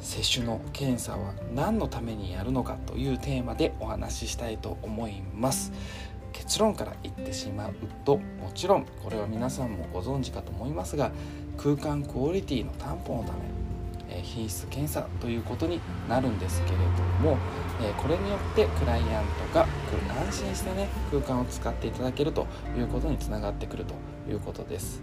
接種の検査は何のためにやるのかというテーマでお話ししたいと思います。結論から言ってしまうともちろんこれは皆さんもご存知かと思いますが空間クオリティの担保のため品質検査ということになるんですけれども、これによってクライアントが安心してね空間を使っていただけるということにつながってくるということです。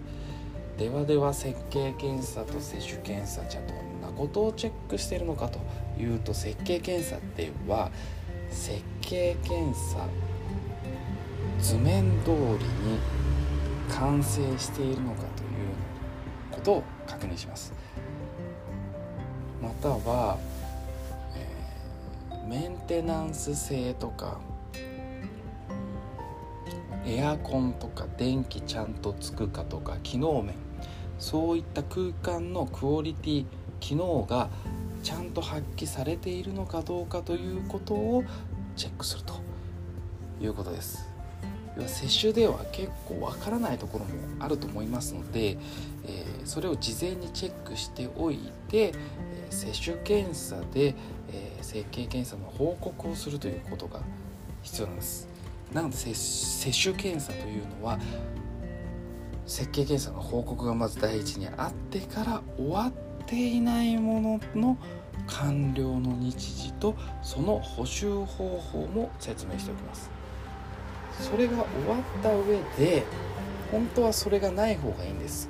ではでは設計検査と接種検査じゃどんなことをチェックしているのかというと設計検査では設計検査図面通りに完成しているのかということを確認します。または、えー、メンテナンス性とかエアコンとか電気ちゃんとつくかとか機能面そういった空間のクオリティ機能がちゃんと発揮されているのかどうかということをチェックするということです。要は接種では結構わからないところもあると思いますので、えー、それを事前にチェックしておいて、えー、接種検査で、えー、整形検査の報告をするということが必要なんです。なので接種検査というのは設計検査の報告がまず第一にあってから終わっていないものの完了の日時とその補修方法も説明しておきます。それが終わった上で本当はそれがない方がいいんです。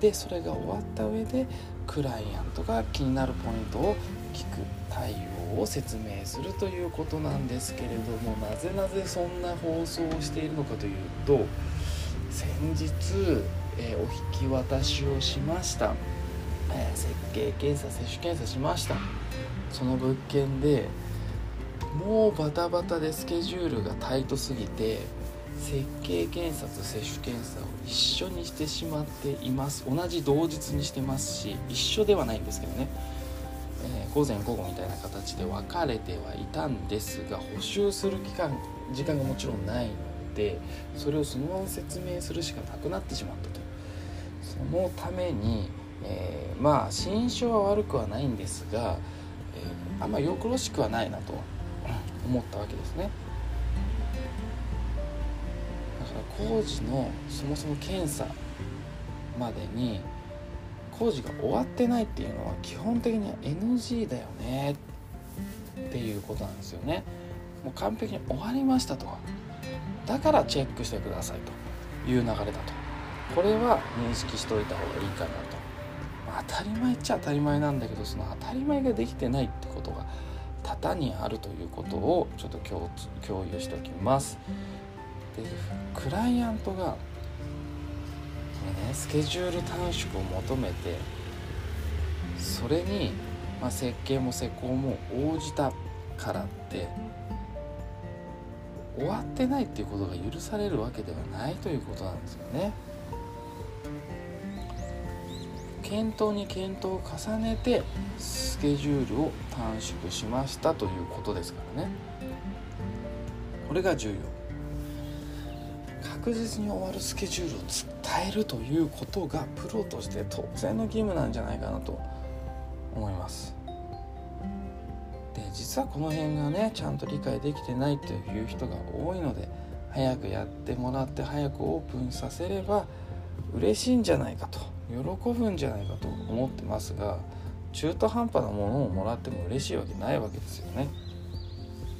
でそれが終わった上でクライアントが気になるポイントを聞く対応を説明するということなんですけれどもなぜなぜそんな放送をしているのかというと先日、えー、お引き渡しをしました、えー、設計検査接種検査しました。その物件でもうバタバタでスケジュールがタイトすぎて設計検査と接種検査を一緒にしてしまっています。同じ同日にしてますし一緒ではないんですけどね、えー、午前午後みたいな形で分かれてはいたんですが補修する期間時間がもちろんないのでそれをそのまま説明するしかなくなってしまったと。そのために、えー、まあ心象は悪くはないんですが、えー、あんまよくろしくはないなと思ったわけですね。だから工事のそもそも検査までに工事が終わってないっていうのは基本的には NG だよねっていうことなんですよね。もう完璧に終わりましたと。だからチェックしてくださいという流れだと。これは認識しておいた方がいいかなと、まあ、当たり前っちゃ当たり前なんだけどその当たり前ができてないってことが多々にあるということをちょっと共共有しておきます。でクライアントがこれねスケジュール短縮を求めてそれに、まあ、設計も施工も応じたからって終わってないっていうことが許されるわけではないということなんですよね。検討に検討を重ねてスケジュールを短縮しましたということですからね。これが重要。確実に終わるスケジュールを伝えるということがプロとして当然の義務なんじゃないかなと思います。実はこの辺がねちゃんと理解できてないという人が多いので早くやってもらって早くオープンさせれば嬉しいんじゃないかと喜ぶんじゃないかと思ってますが中途半端なものをもらっても嬉しいわけないわけですよね。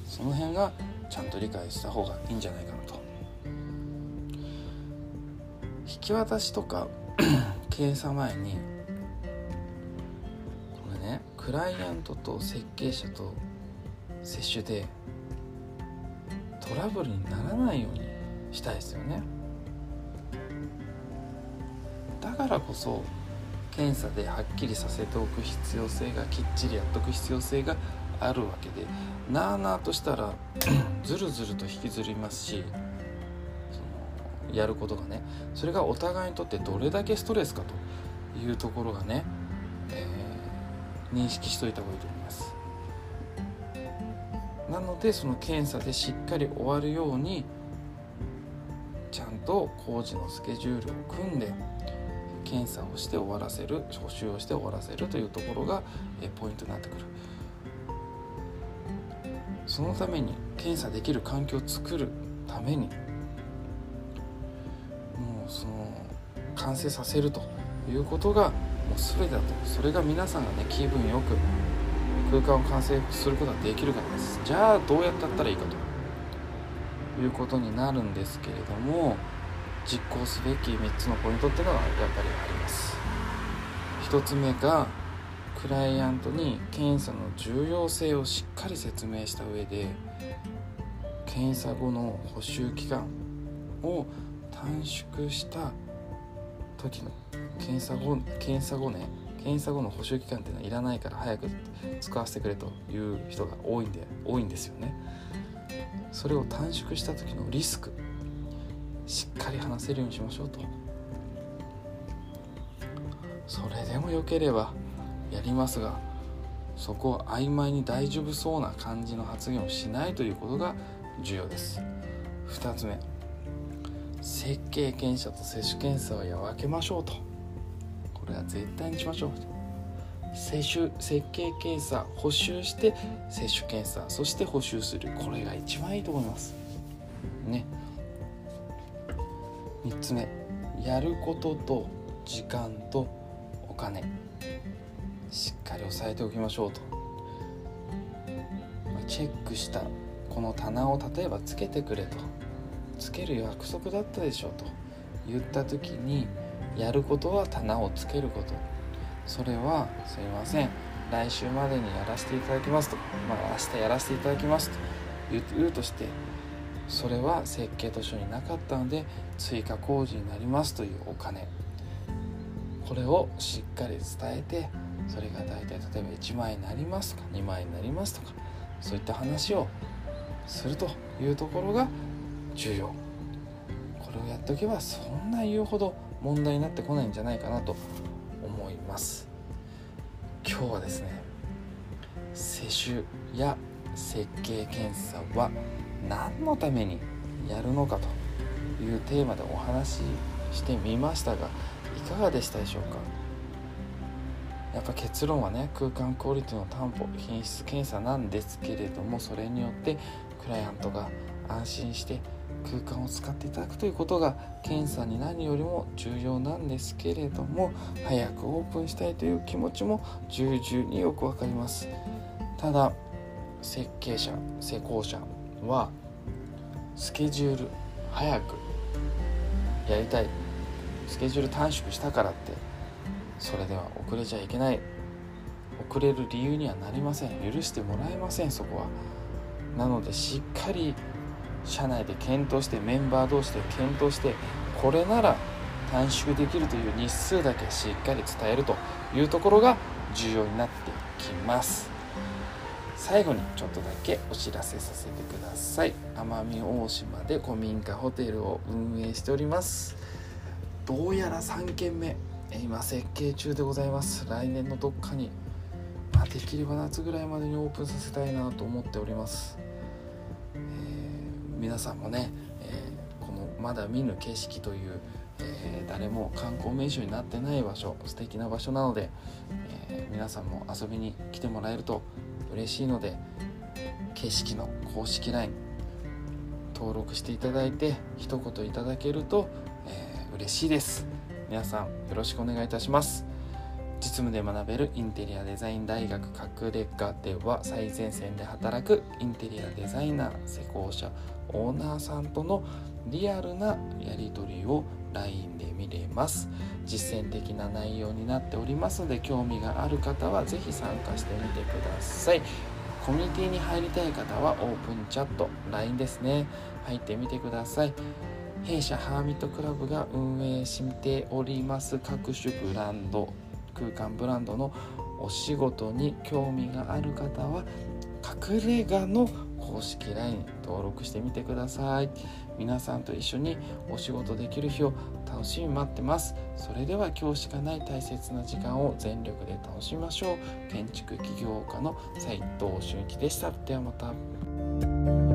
その辺がちゃんと理解した方がいいんじゃないかなと。引き渡しとか 検査前にクライアントと設計者と接種でトラブルにならないようにしたいですよね。だからこそ検査ではっきりさせておく必要性がきっちりやっとく必要性があるわけでなあなあとしたら ずるずると引きずりますしそのやることがねそれがお互いにとってどれだけストレスかというところがね、えー、認識しといた方がいいと思います。なのでその検査でしっかり終わるようにちゃんと工事のスケジュールを組んで検査をして終わらせる補修をして終わらせるというところがポイントになってくるそのために検査できる環境を作るためにもうその完成させるということがもう全てだと。それが皆さんがね気分よく空間を完成することができるからです。じゃあどうやってやったらいいかということになるんですけれども実行すべき3つのポイントっていうのがやっぱりあります。1つ目がクライアントに検査の重要性をしっかり説明した上で検査後の補修期間を短縮した時の検査後検査後ね検査後の補修期間っていうのはいらないから早く使わせてくれという人が多いんで多いんですよね。それを短縮した時のリスクしっかり話せるようにしましょうと。それでもよければやりますがそこを曖昧に大丈夫そうな感じの発言をしないということが重要です。2つ目設計検査と接種検査は分けましょうと。これは絶対にしましょう。接種設計検査補修して接種検査そして補修する。これが一番いいと思います。ね。3つ目。やることと時間とお金。しっかり押さえておきましょうと。チェックしたこの棚を例えばつけてくれと。つける約束だったでしょうと。言った時にやることは棚をつけること。それはすいません。来週までにやらせていただきますと。まあ明日やらせていただきますと。言うとしてそれは設計図書になかったので追加工事になりますというお金。これをしっかり伝えてそれが大体例えば1万円になりますとか2万円になりますとかそういった話をするというところが重要。これをやっておけばそんな言うほど問題になってこないんじゃないかなと思います。今日はですね施種や設計検査は何のためにやるのかというテーマでお話ししてみましたがいかがでしたでしょうか？やっぱ結論はね空間クオリティの担保品質検査なんですけれどもそれによってクライアントが安心して空間を使っていただくということが検査に何よりも重要なんですけれども早くオープンしたいという気持ちも重々によくわかります。ただ設計者施工者はスケジュール早くやりたいスケジュール短縮したからってそれでは遅れちゃいけない。遅れる理由にはなりません許してもらえませんそこはなのでしっかり社内で検討してメンバー同士で検討してこれなら短縮できるという日数だけしっかり伝えるというところが重要になってきます。最後にちょっとだけお知らせさせてください。奄美大島で古民家ホテルを運営しております。どうやら3軒目今設計中でございます。来年のどっかに、まあ、できれば夏ぐらいまでにオープンさせたいなと思っております。皆さんもね、えー、このまだ見ぬ景色という、えー、誰も観光名所になってない場所素敵な場所なので、えー、皆さんも遊びに来てもらえると嬉しいので景色の公式 LINE 登録していただいて一言いただけると、えー、嬉しいです。皆さんよろしくお願いいたします。実務で学べるインテリアデザイン大学隠れ家では最前線で働くインテリアデザイナー施工者オーナーさんとのリアルなやり取りを LINE で見れます。実践的な内容になっておりますので興味がある方は是非参加してみてくださいコミュニティに入りたい方はオープンチャット LINE ですね入ってみてください。弊社ハーミットクラブが運営しております。各種ブランド空間ブランドのお仕事に興味がある方は隠れ家の公式 LINE 登録してみてください。皆さんと一緒にお仕事できる日を楽しみ待ってます。それでは今日しかない大切な時間を全力で楽しみましょう。建築起業家の斉藤俊一でした。ではまた。